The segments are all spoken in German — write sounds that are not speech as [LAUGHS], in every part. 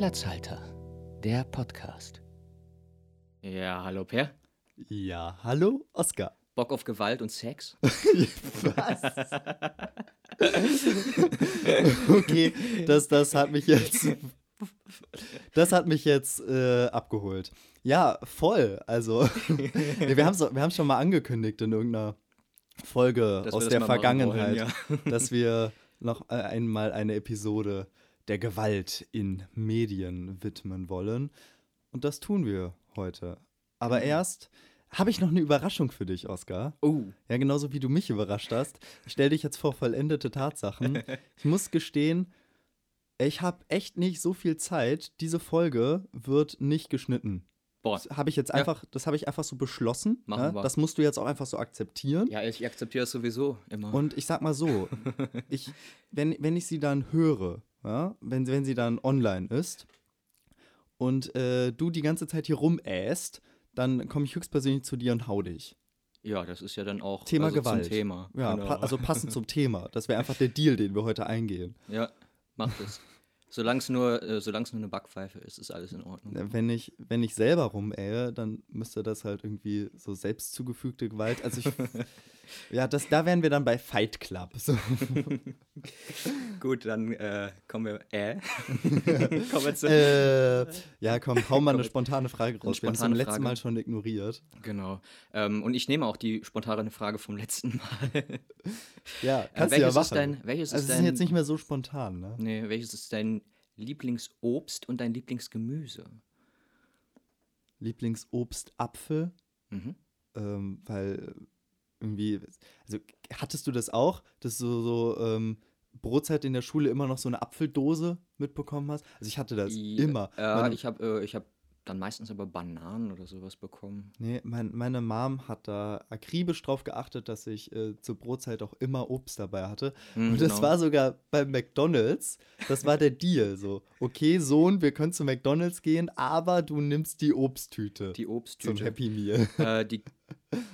Platzhalter, der Podcast. Ja, hallo Per. Ja, hallo Oskar. Bock auf Gewalt und Sex? [LAUGHS] Was? [LAUGHS] okay, das, das hat mich jetzt. Das hat mich jetzt äh, abgeholt. Ja, voll. Also, [LAUGHS] wir haben es wir schon mal angekündigt in irgendeiner Folge Dass aus der Vergangenheit, wollen, dass wir noch äh, einmal eine Episode der Gewalt in Medien widmen wollen. Und das tun wir heute. Aber Mhm. erst habe ich noch eine Überraschung für dich, Oskar. Oh, Ja, genauso wie du mich überrascht hast. Ich stell dich jetzt vor vollendete Tatsachen. Ich muss gestehen, ich habe echt nicht so viel Zeit. Diese Folge wird nicht geschnitten. boah. Das habe ich jetzt Ja. einfach, das habe ich einfach so beschlossen. Machen ja? wir. Das musst du jetzt auch einfach so akzeptieren. Ja, ich akzeptiere das sowieso immer. Und ich sag mal so, [LAUGHS] ich, wenn, wenn ich sie dann höre, ja, wenn, wenn sie dann online ist und äh, du die ganze Zeit hier rumäst, dann komme ich höchstpersönlich zu dir und hau dich. ja, das ist ja dann auch Thema also Gewalt. zum Thema. Ja, genau. pa also passend zum Thema. Das wäre einfach der Deal, den wir heute eingehen. Ja, mach das. Solange es nur, äh, solang's nur eine Backpfeife ist, ist alles in Ordnung. Wenn ich, wenn ich selber rumähe, dann müsste das halt irgendwie so selbst zugefügte Gewalt. Also ich. [LAUGHS] ja, das, da wären wir dann bei Fight Club. So. [LAUGHS] Gut, dann äh, kommen wir. Äh? [LAUGHS] kommen wir zu. äh, ja, komm, hau mal eine spontane Frage raus. Wir haben es beim spontane letzten. Mal schon ignoriert. Genau. Ähm, und ich nehme auch die spontane Frage vom letzten Mal. [LAUGHS] Ja, Äh, kannst du ja welches machen. ist dein, welches also ist dein, ist jetzt nicht mehr so spontan, ne? nee, welches ist dein Lieblingsobst und dein Lieblingsgemüse? Lieblingsobst Apfel, Mhm. ähm, weil irgendwie, also hattest du das auch, dass du so ähm, Brotzeit in der Schule immer noch so eine Apfeldose mitbekommen hast? Also ich hatte das Ja, immer. Ja, Meine- ich habe äh, ich hab dann meistens aber Bananen oder sowas bekommen. Nee, mein, meine Mom hat da akribisch drauf geachtet, dass ich äh, zur Brotzeit auch immer Obst dabei hatte. Mhm, Und das genau. war sogar beim McDonalds. Das war der Deal. So, okay, Sohn, wir können zu McDonalds gehen, aber du nimmst die Obsttüte Die zum Obsttüte. Happy Meal. äh, [LAUGHS] die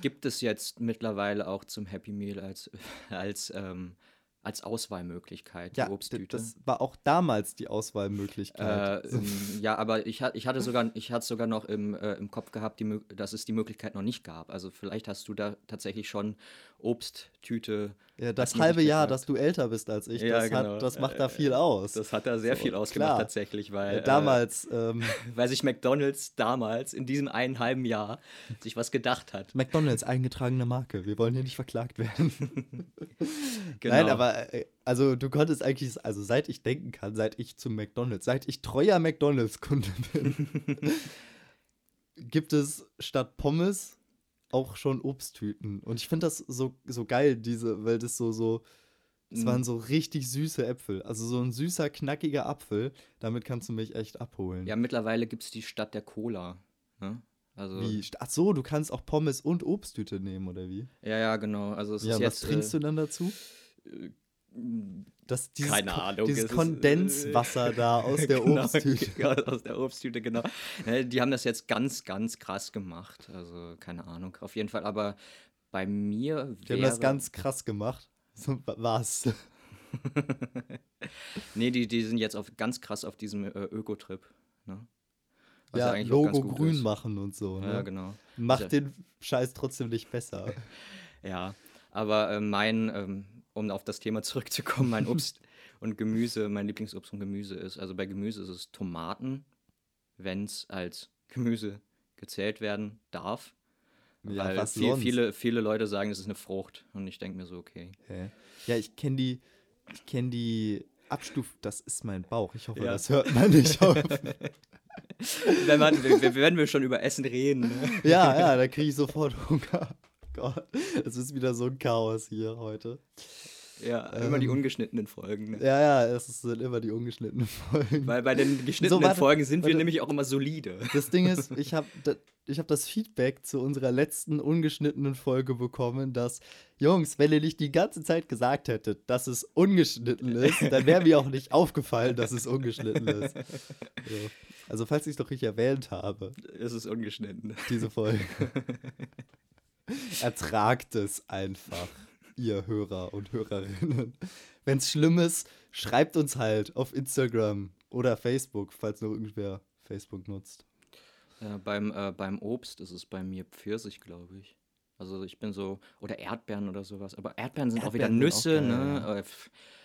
gibt es jetzt mittlerweile auch zum Happy Meal als, [LAUGHS] als, ähm, als Auswahlmöglichkeit, die Ja, d- Obsttüte. das war auch damals die Auswahlmöglichkeit. Äh, ähm, ja, aber ich, ich hatte sogar, ich hatte sogar noch im, äh, im Kopf gehabt, die, dass es die Möglichkeit noch nicht gab. Also vielleicht hast du da tatsächlich schon Obsttüte. ja, das halbe Jahr, gehabt. dass du älter bist als ich, Ja, das, genau. hat, das macht da Äh, viel aus. Das hat da sehr So, viel ausgemacht klar. tatsächlich, weil Äh, damals, ähm, äh, [LAUGHS] weil sich McDonald's damals in diesem einen halben Jahr sich was gedacht hat. McDonalds, eingetragene Marke. Wir wollen hier nicht verklagt werden. [LAUGHS] Genau. Nein, aber äh, also du konntest eigentlich, also seit ich denken kann, seit ich zum McDonalds, seit ich treuer McDonalds-Kunde bin, [LAUGHS] gibt es statt Pommes auch schon Obsttüten. Und ich finde das so, so geil, diese, weil das so, so, es Mhm. waren so richtig süße Äpfel. Also so ein süßer, knackiger Apfel, damit kannst du mich echt abholen. Ja, mittlerweile gibt es die Stadt der Cola. Ne? Also, Wie, ach so, du kannst auch Pommes und Obsttüte nehmen, oder wie? Ja, ja, genau. Also es ja, ist was jetzt. trinkst äh, du dann dazu? Das, dieses Keine Ahnung, Dieses äh, Kondenswasser da [LAUGHS] aus der genau, Obsttüte. Ja, [LAUGHS] aus der Obsttüte, genau. Die haben das jetzt ganz, ganz krass gemacht. Also, keine Ahnung. Auf jeden Fall, aber bei mir Die haben das wäre- ganz krass gemacht. So, wa- was? [LAUGHS] Nee, die, die sind jetzt auf, ganz krass auf diesem äh, Ökotrip. Ne? Was ja, ganz Logo grün ist. machen und so. Ne? Ja, genau. Macht Ja. den Scheiß trotzdem nicht besser. Ja, aber äh, mein, ähm, um auf das Thema zurückzukommen, mein Obst [LAUGHS] und Gemüse, mein Lieblingsobst und Gemüse ist, also bei Gemüse ist es Tomaten, wenn es als Gemüse gezählt werden darf. Ja, weil viel, viele, viele Leute sagen, es ist eine Frucht. Und ich denke mir so, okay. Ja, ich kenne die, ich kenne die Abstuf. Das ist mein Bauch. Ich hoffe, Ja. das hört man nicht. auf. [LAUGHS] wenn, man, wenn, wenn wir schon über Essen reden. Ne? [LAUGHS] ja, ja, da kriege ich sofort Hunger. Gott, es ist wieder so ein Chaos hier heute. Ja, immer die Ähm. ungeschnittenen Folgen. Ne? Ja, ja, es sind immer die ungeschnittenen Folgen. Weil bei den geschnittenen warte, Folgen sind wir warte. nämlich auch immer solide. Das Ding ist, [LAUGHS] ich habe ich hab das Feedback zu unserer letzten ungeschnittenen Folge bekommen, dass, Jungs, wenn ihr nicht die ganze Zeit gesagt hättet, dass es ungeschnitten ist, dann wäre mir auch nicht aufgefallen, dass es ungeschnitten ist. So. Also, falls ich es doch richtig erwähnt habe, Es ist ungeschnitten. diese Folge. [LAUGHS] Ertragt es einfach, ihr Hörer und Hörerinnen. Wenn es schlimm ist, schreibt uns halt auf Instagram Oder Facebook, falls noch irgendwer Facebook nutzt. Ja, beim, äh, beim Obst ist es bei mir Pfirsich, glaube ich. Also ich bin so, oder Erdbeeren oder sowas. Aber Erdbeeren sind auch wieder Erdbeeren Nüsse, auch ne? ja. Äh,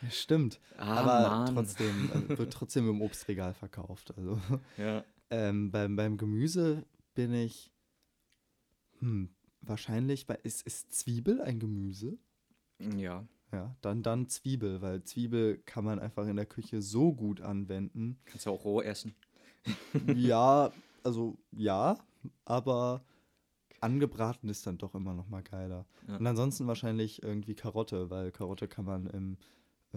Ja, stimmt. Ah, Aber Mann. trotzdem, also wird trotzdem im Obstregal verkauft. Also Ja. ähm, beim, beim Gemüse bin ich hm, wahrscheinlich, bei, ist, ist Zwiebel ein Gemüse? Ja. Ja, dann, dann Zwiebel, weil Zwiebel kann man einfach in der Küche so gut anwenden. Kannst du auch roh essen. [LAUGHS] ja, also ja, aber angebraten ist dann doch immer noch mal geiler. Ja. Und ansonsten wahrscheinlich irgendwie Karotte, weil Karotte kann man im äh,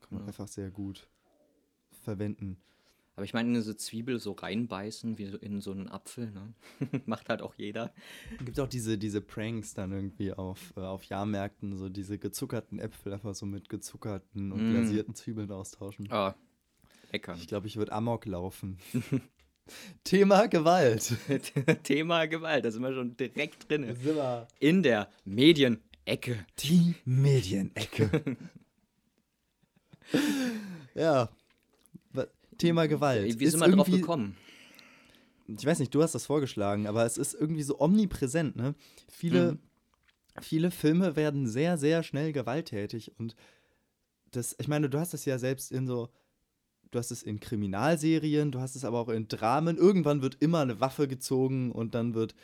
kann man Ja. einfach sehr gut verwenden. Aber ich meine, in diese Zwiebel so reinbeißen wie in so einen Apfel, ne? [LAUGHS] Macht halt auch jeder. Es gibt auch diese, diese Pranks dann irgendwie auf, äh, auf Jahrmärkten, so diese gezuckerten Äpfel einfach so mit gezuckerten und Mm. glasierten Zwiebeln austauschen. Ah, lecker. Ich glaube, ich würde Amok laufen. [LAUGHS] Thema Gewalt. [LAUGHS] Thema Gewalt, da sind wir schon direkt drin. Sind wir In der Medienecke. die Medienecke. ja. Thema Gewalt. Wie sind wir drauf gekommen? ich weiß nicht, du hast das vorgeschlagen, aber es ist irgendwie so omnipräsent, ne? Viele, Mhm. viele Filme werden sehr, sehr schnell gewalttätig und das, ich meine, du hast es ja selbst in so, du hast es in Kriminalserien, du hast es aber auch in Dramen. Irgendwann wird immer eine Waffe gezogen und dann wird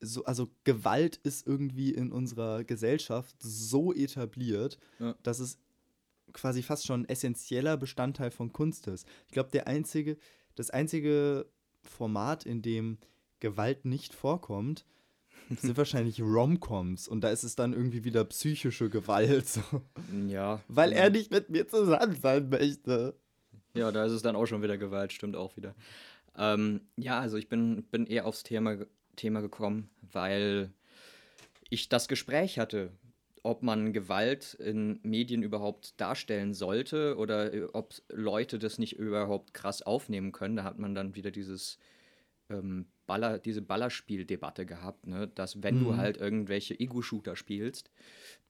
so, also Gewalt ist irgendwie in unserer Gesellschaft so etabliert, Ja. dass es quasi fast schon essentieller Bestandteil von Kunst ist. Ich glaube, der einzige, das einzige Format, in dem Gewalt nicht vorkommt, [LAUGHS] sind wahrscheinlich Romcoms. Und da ist es dann irgendwie wieder psychische Gewalt. So. Ja. Weil er nicht mit mir zusammen sein möchte. Ja, da ist es dann auch schon wieder Gewalt, stimmt auch wieder. Ähm, ja, also ich bin, bin eher aufs Thema, Thema gekommen, weil ich das Gespräch hatte, ob man Gewalt in Medien überhaupt darstellen sollte oder äh, ob Leute das nicht überhaupt krass aufnehmen können. Da hat man dann wieder dieses ähm, Baller, diese Ballerspieldebatte gehabt, ne? dass wenn du Mhm. halt irgendwelche Ego-Shooter spielst,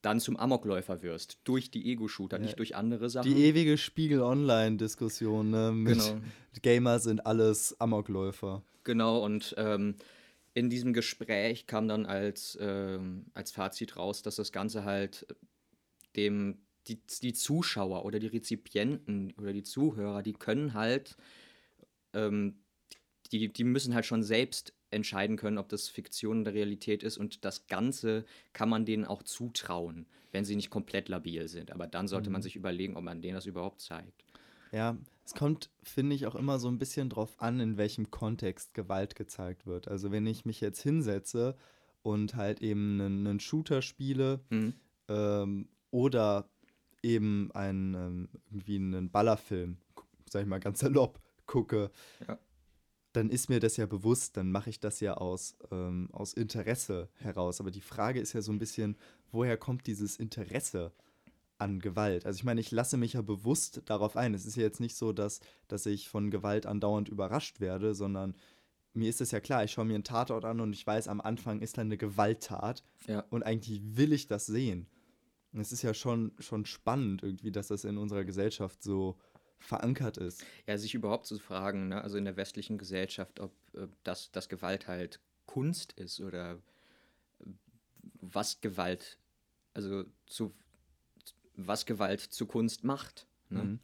dann zum Amokläufer wirst. Durch die Ego-Shooter, Ja. nicht durch andere Sachen. Die ewige Spiegel-Online-Diskussion ne, mit Genau. Gamer sind alles Amokläufer. Genau, und ähm, in diesem Gespräch kam dann als, ähm, als Fazit raus, dass das Ganze halt dem, die, die Zuschauer oder die Rezipienten oder die Zuhörer, die können halt, ähm, die, die müssen halt schon selbst entscheiden können, ob das Fiktion oder Realität ist und das Ganze kann man denen auch zutrauen, wenn sie nicht komplett labil sind. Aber dann sollte man sich überlegen, ob man denen das überhaupt zeigt. Ja, es kommt, finde ich, auch immer so ein bisschen drauf an, in welchem Kontext Gewalt gezeigt wird. Also wenn ich mich jetzt hinsetze und halt eben einen, einen Shooter spiele Mhm. ähm, oder eben einen, ähm, irgendwie einen Ballerfilm, sag ich mal ganz salopp, gucke, Ja. dann ist mir das ja bewusst, dann mache ich das ja aus, ähm, aus Interesse heraus. Aber die Frage ist ja so ein bisschen, woher kommt dieses Interesse an Gewalt? Also ich meine, ich lasse mich ja bewusst darauf ein. Es ist ja jetzt nicht so, dass, dass ich von Gewalt andauernd überrascht werde, sondern mir ist es ja klar, ich schaue mir einen Tatort an und ich weiß, am Anfang ist da eine Gewalttat Ja. und eigentlich will ich das sehen. Und es ist ja schon, schon spannend irgendwie, dass das in unserer Gesellschaft so verankert ist. Ja, sich überhaupt zu fragen, ne? also in der westlichen Gesellschaft, ob äh, das, das Gewalt halt Kunst ist oder was Gewalt, also zu was Gewalt zu Kunst macht. Ne? Mhm.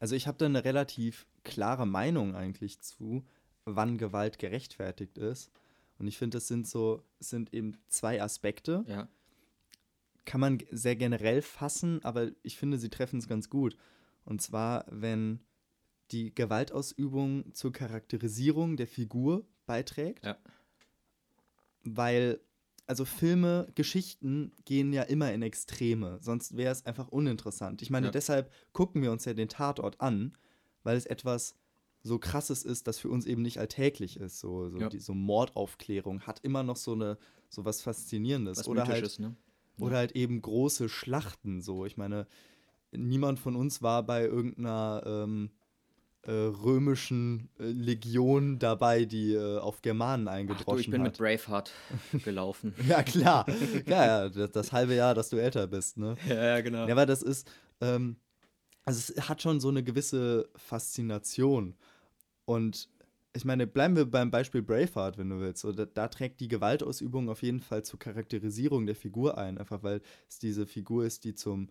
Also ich habe da eine relativ klare Meinung eigentlich zu, wann Gewalt gerechtfertigt ist. Und ich finde, das sind so, sind eben zwei Aspekte. Ja, Kann man sehr generell fassen, aber ich finde, sie treffen es ganz gut. Und zwar, wenn die Gewaltausübung zur Charakterisierung der Figur beiträgt. Ja. Weil, also Filme, Geschichten gehen ja immer in Extreme, sonst wäre es einfach uninteressant. Ich meine, Ja. deshalb gucken wir uns ja den Tatort an, weil es etwas so krasses ist, das für uns eben nicht alltäglich ist. So, so Ja. die so Mordaufklärung hat immer noch so eine so was Faszinierendes. was Oder halt, Mythisches, ne? oder halt eben große Schlachten so. Ich meine, niemand von uns war bei irgendeiner ähm, äh, römischen äh, Legion dabei, die äh, auf Germanen Ach du, eingedroschen ich bin hat. mit Braveheart [LAUGHS] gelaufen. Ja, klar. ja, ja, das, das halbe Jahr, dass du älter bist, ne? ja, ja, genau. Ja, aber das ist, ähm, also es hat schon so eine gewisse Faszination. Und ich meine, bleiben wir beim Beispiel Braveheart, wenn du willst. Da, da, trägt die Gewaltausübung auf jeden Fall zur Charakterisierung der Figur ein, einfach weil es diese Figur ist, die zum,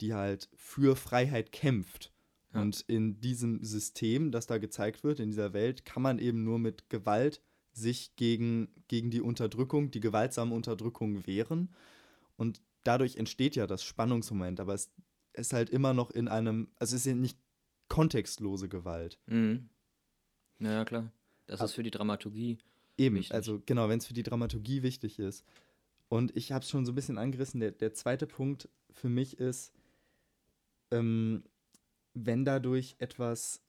die halt für Freiheit kämpft. Ja. Und in diesem System, das da gezeigt wird, in dieser Welt, kann man eben nur mit Gewalt sich gegen, gegen die Unterdrückung, die gewaltsame Unterdrückung wehren. Und dadurch entsteht ja das Spannungsmoment, aber es ist halt immer noch in einem, also es ist ja nicht kontextlose Gewalt. Mhm. Ja, klar. Das ist für die Dramaturgie. Eben, wichtig. also genau, wenn es für die Dramaturgie wichtig ist. Und ich habe es schon so ein bisschen angerissen. Der, der zweite Punkt für mich ist, ähm, wenn dadurch etwas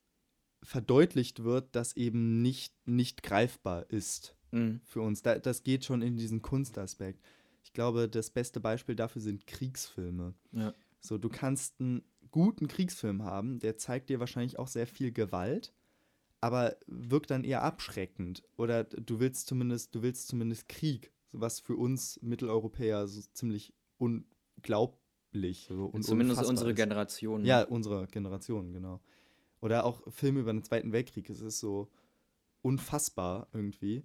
verdeutlicht wird, das eben nicht, nicht greifbar ist mhm. für uns. Da, das geht schon in diesen Kunstaspekt. Ich glaube, das beste Beispiel dafür sind Kriegsfilme. Ja. So, du kannst einen guten Kriegsfilm haben, der zeigt dir wahrscheinlich auch sehr viel Gewalt, aber wirkt dann eher abschreckend. Oder du willst zumindest, du willst zumindest Krieg, was für uns Mitteleuropäer so ziemlich unglaublich. So zumindest unsere ist. Generation. Ja, unsere Generation, genau. Oder auch Filme über den Zweiten Weltkrieg. Es ist so unfassbar irgendwie.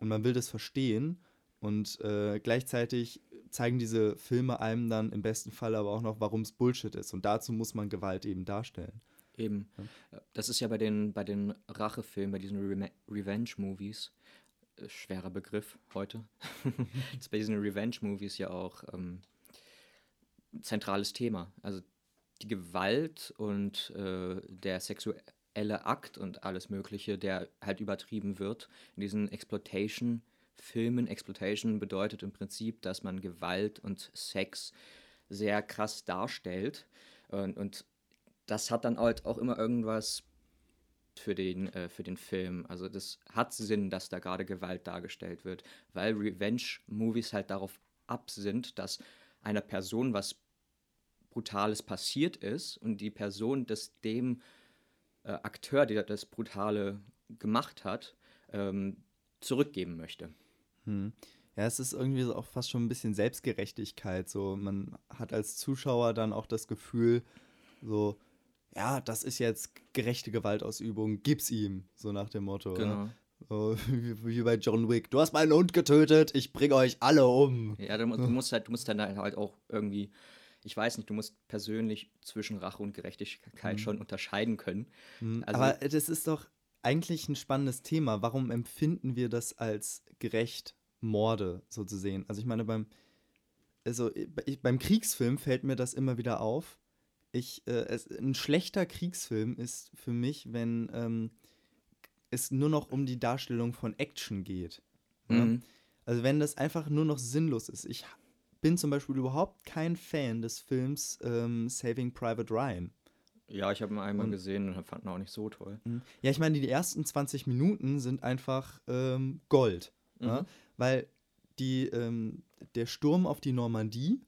Und man will das verstehen. Und äh, gleichzeitig zeigen diese Filme einem dann im besten Fall aber auch noch, warum es Bullshit ist. Und dazu muss man Gewalt eben darstellen. Eben. Ja. Das ist ja bei den, bei den Rachefilmen, bei diesen Re Revenge-Movies, äh, schwerer Begriff heute, [LAUGHS] das ist bei diesen Revenge-Movies ja auch ähm, zentrales Thema. Also die Gewalt und äh, der sexuelle Akt und alles Mögliche, der halt übertrieben wird in diesen Exploitation-Filmen. Exploitation bedeutet im Prinzip, dass man Gewalt und Sex sehr krass darstellt. Und, und das hat dann halt auch immer irgendwas für den, äh, für den Film. Also das hat Sinn, dass da gerade Gewalt dargestellt wird, weil Revenge-Movies halt darauf ab sind, dass einer Person was Brutales passiert ist und die Person das dem äh, Akteur, der das Brutale gemacht hat, ähm, zurückgeben möchte. Hm. Ja, es ist irgendwie so auch fast schon ein bisschen Selbstgerechtigkeit. So, man hat als Zuschauer dann auch das Gefühl, so, ja, das ist jetzt gerechte Gewaltausübung, gib's ihm, so nach dem Motto. Genau. So, wie, wie, bei John Wick. Du hast meinen Hund getötet, ich bringe euch alle um. Ja, du, du, musst halt, du musst dann halt auch irgendwie ich weiß nicht, du musst persönlich zwischen Rache und Gerechtigkeit mhm. schon unterscheiden können. Mhm. Also, Aber das ist doch eigentlich ein spannendes Thema. Warum empfinden wir das als gerecht, Morde so zu sehen? Also ich meine, beim, also ich, beim Kriegsfilm fällt mir das immer wieder auf. Ich, äh, es, ein schlechter Kriegsfilm ist für mich, wenn ähm, es nur noch um die Darstellung von Action geht. Ne? Mhm. Ja? Also wenn das einfach nur noch sinnlos ist. Ich bin zum Beispiel überhaupt kein Fan des Films ähm, Saving Private Ryan. Ja, ich habe ihn einmal und, gesehen und fand ihn auch nicht so toll. Mhm. Ja, ich meine, die ersten 20 Minuten sind einfach ähm, Gold. Mhm. Ja? Weil die, ähm, der Sturm auf die Normandie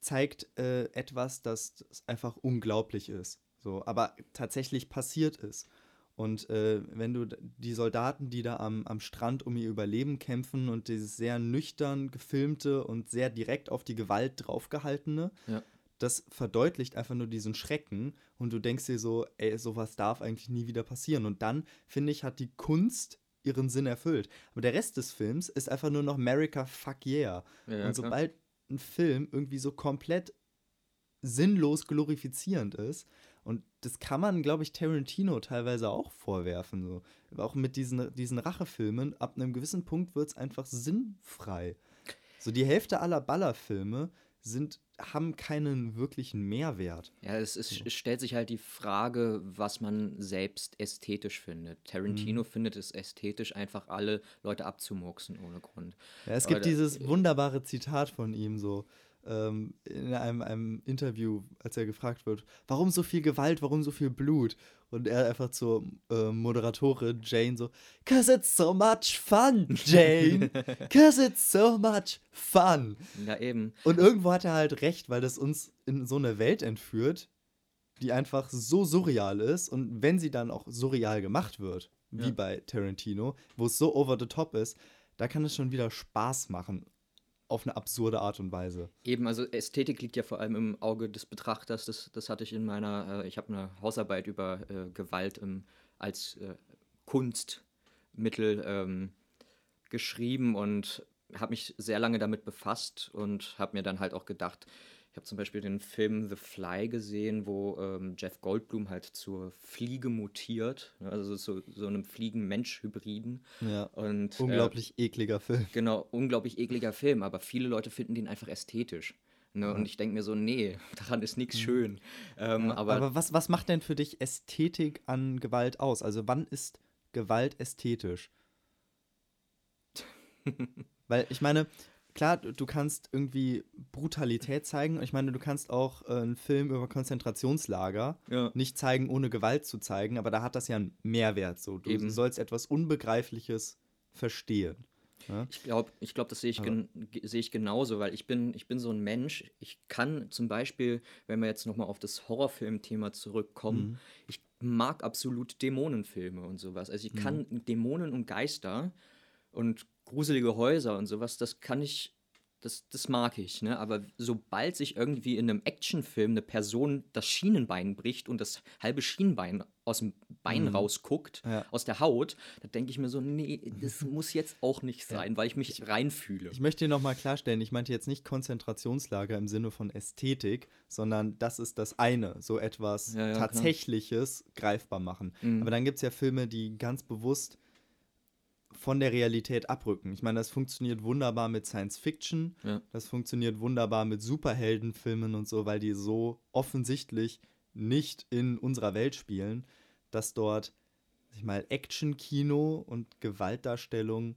zeigt äh, etwas, das, das einfach unglaublich ist. So, aber tatsächlich passiert ist. Und äh, wenn du die Soldaten, die da am, am Strand um ihr Überleben kämpfen und dieses sehr nüchtern gefilmte und sehr direkt auf die Gewalt draufgehaltene, ja. das verdeutlicht einfach nur diesen Schrecken und du denkst dir so, ey, sowas darf eigentlich nie wieder passieren. Und dann, finde ich, hat die Kunst ihren Sinn erfüllt. Aber der Rest des Films ist einfach nur noch America fuck yeah. Ja, und sobald ein Film irgendwie so komplett sinnlos glorifizierend ist, und das kann man, glaube ich, Tarantino teilweise auch vorwerfen. So. Auch mit diesen, diesen Rachefilmen, ab einem gewissen Punkt wird es einfach sinnfrei. So die Hälfte aller Ballerfilme sind, haben keinen wirklichen Mehrwert. Ja, es, ist, so. es stellt sich halt die Frage, was man selbst ästhetisch findet. Tarantino mhm. findet es ästhetisch, einfach alle Leute abzumurksen ohne Grund. Ja, es gibt Aber dieses wunderbare Zitat von ihm so ähm, in einem, einem, Interview, als er gefragt wird, warum so viel Gewalt, warum so viel Blut? Und er einfach zur äh, Moderatorin Jane so, cause it's so much fun, Jane. [LAUGHS] cause it's so much fun. Ja, eben. Und irgendwo hat er halt recht, weil das uns in so eine Welt entführt, die einfach so surreal ist. Und wenn sie dann auch surreal gemacht wird, wie ja. bei Tarantino, wo es so over the top ist, da kann es schon wieder Spaß machen auf eine absurde Art und Weise. Eben, also Ästhetik liegt ja vor allem im Auge des Betrachters. Das, das hatte ich in meiner, äh, ich habe eine Hausarbeit über äh, Gewalt im, als äh, Kunstmittel ähm, geschrieben und habe mich sehr lange damit befasst und habe mir dann halt auch gedacht, ich habe zum Beispiel den Film The Fly gesehen, wo ähm, Jeff Goldblum halt zur Fliege mutiert, ne, also so, so einem Fliegen-Mensch-Hybriden. Ja. Und, Unglaublich äh, ekliger Film. Genau, unglaublich ekliger Film, aber viele Leute finden den einfach ästhetisch. Ne? Ja. Und ich denke mir so, nee, [LAUGHS] daran ist nichts mhm. schön. Ähm, ja, aber, aber was, was macht denn für dich Ästhetik an Gewalt aus? Also wann ist Gewalt ästhetisch? [LAUGHS] Weil ich meine, klar, du kannst irgendwie Brutalität zeigen. Ich meine, du kannst auch äh, einen Film über Konzentrationslager ja. nicht zeigen, ohne Gewalt zu zeigen, aber da hat das ja einen Mehrwert. So. Du Eben. sollst etwas Unbegreifliches verstehen. Ja? Ich glaube, ich glaub, das sehe ich, seh ich genauso, weil ich bin, ich bin so ein Mensch. Ich kann zum Beispiel, wenn wir jetzt nochmal auf das Horrorfilm-Thema zurückkommen, mhm. ich mag absolut Dämonenfilme und sowas. Also ich kann mhm. Dämonen und Geister und gruselige Häuser und sowas, das kann ich, das, das mag ich, ne? Aber sobald sich irgendwie in einem Actionfilm eine Person das Schienenbein bricht und das halbe Schienenbein aus dem Bein mhm. rausguckt, ja. aus der Haut, da denke ich mir so, nee, das [LAUGHS] muss jetzt auch nicht sein, ja. weil ich mich reinfühle. Ich möchte dir nochmal klarstellen, ich meinte jetzt nicht Konzentrationslager im Sinne von Ästhetik, sondern das ist das eine, so etwas ja, Tatsächliches klar. greifbar machen. Mhm. Aber dann gibt es ja Filme, die ganz bewusst von der Realität abrücken. Ich meine, das funktioniert wunderbar mit Science Fiction, ja. das funktioniert wunderbar mit Superheldenfilmen und so, weil die so offensichtlich nicht in unserer Welt spielen, dass dort, ich mal, Action-Kino und Gewaltdarstellung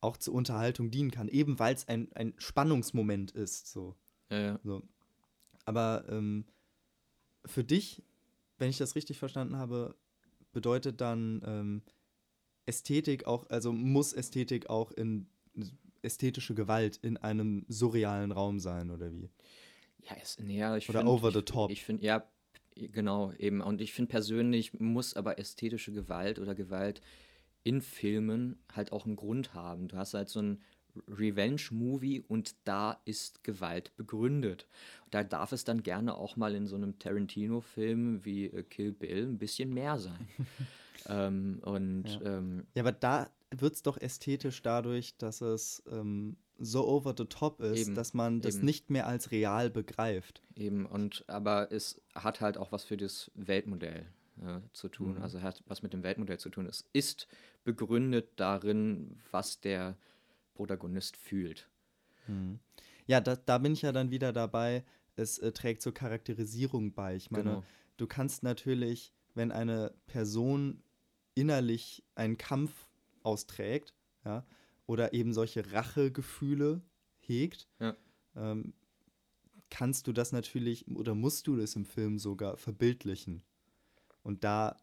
auch zur Unterhaltung dienen kann, eben weil es ein, ein Spannungsmoment ist. So. Ja, ja. So. Aber ähm, für dich, wenn ich das richtig verstanden habe, bedeutet dann ähm, Ästhetik auch, also muss Ästhetik auch in ästhetische Gewalt in einem surrealen Raum sein, oder wie? Ja, ist, ja ich Oder find, over the top. Ich, ich finde, ja, genau, eben. Und ich finde persönlich muss aber ästhetische Gewalt oder Gewalt in Filmen halt auch einen Grund haben. Du hast halt so ein Revenge-Movie und da ist Gewalt begründet. Da darf es dann gerne auch mal in so einem Tarantino-Film wie äh, Kill Bill ein bisschen mehr sein. [LAUGHS] Ähm, und, ja. Ähm, ja, aber da wird es doch ästhetisch dadurch, dass es ähm, so over the top ist, eben, dass man das eben. nicht mehr als real begreift. Eben, und aber es hat halt auch was für das Weltmodell äh, zu tun. Mhm. Also hat was mit dem Weltmodell zu tun. Es ist begründet darin, was der Protagonist fühlt. Mhm. Ja, da, da bin ich ja dann wieder dabei. Es äh, trägt zur Charakterisierung bei. Ich meine, genau. du kannst natürlich, wenn eine Person innerlich einen Kampf austrägt, ja, oder eben solche Rachegefühle hegt, ja. ähm, kannst du das natürlich oder musst du das im Film sogar verbildlichen. Und da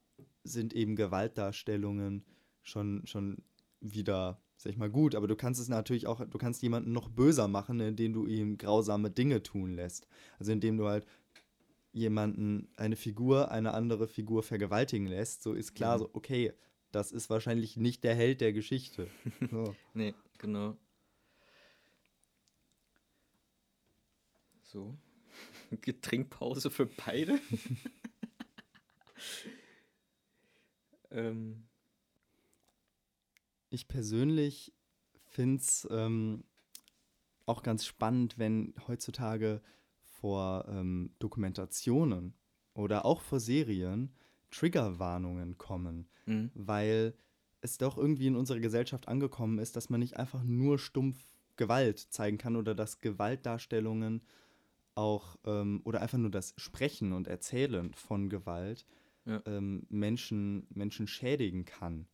sind eben Gewaltdarstellungen schon, schon wieder, sag ich mal, gut, aber du kannst es natürlich auch, du kannst jemanden noch böser machen, indem du ihm grausame Dinge tun lässt. Also indem du halt jemanden, eine Figur, eine andere Figur vergewaltigen lässt, so ist klar, mhm. so, okay, das ist wahrscheinlich nicht der Held der Geschichte. [LAUGHS] So. nee, genau. So. [LAUGHS] Getrinkpause für beide. [LAUGHS] ähm. Ich persönlich finde es ähm, auch ganz spannend, wenn heutzutage vor ähm, Dokumentationen oder auch vor Serien Triggerwarnungen kommen, mhm. weil es doch irgendwie in unserer Gesellschaft angekommen ist, dass man nicht einfach nur stumpf Gewalt zeigen kann oder dass Gewaltdarstellungen auch ähm, oder einfach nur das Sprechen und Erzählen von Gewalt ja. ähm, Menschen, Menschen schädigen kann.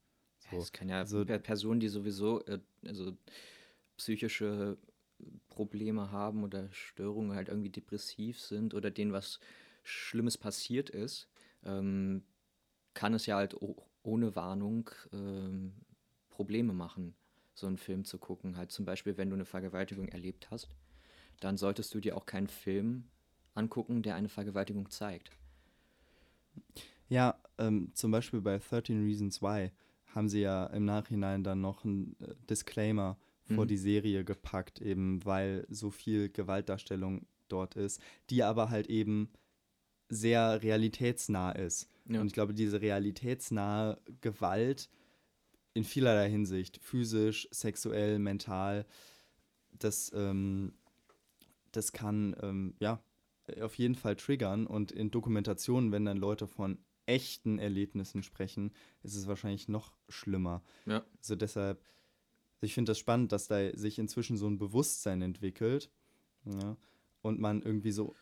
So. Es kann ja also, Personen, die sowieso äh, also psychische Probleme haben oder Störungen halt irgendwie depressiv sind oder denen was Schlimmes passiert ist, ähm, kann es ja halt ohne Warnung ähm, Probleme machen, so einen Film zu gucken. Halt zum Beispiel, wenn du eine Vergewaltigung erlebt hast, dann solltest du dir auch keinen Film angucken, der eine Vergewaltigung zeigt. Ja, ähm, zum Beispiel bei 13 Reasons Why haben sie ja im Nachhinein dann noch einen äh, Disclaimer vor Mhm. die Serie gepackt, eben weil so viel Gewaltdarstellung dort ist, die aber halt eben sehr realitätsnah ist. Ja. Und ich glaube, diese realitätsnahe Gewalt in vielerlei Hinsicht, physisch, sexuell, mental, das, ähm, das kann ähm, ja auf jeden Fall triggern. Und in Dokumentationen, wenn dann Leute von echten Erlebnissen sprechen, ist es wahrscheinlich noch schlimmer. Ja. Also deshalb, ich finde das spannend, dass da sich inzwischen so ein Bewusstsein entwickelt. Ja, und man irgendwie so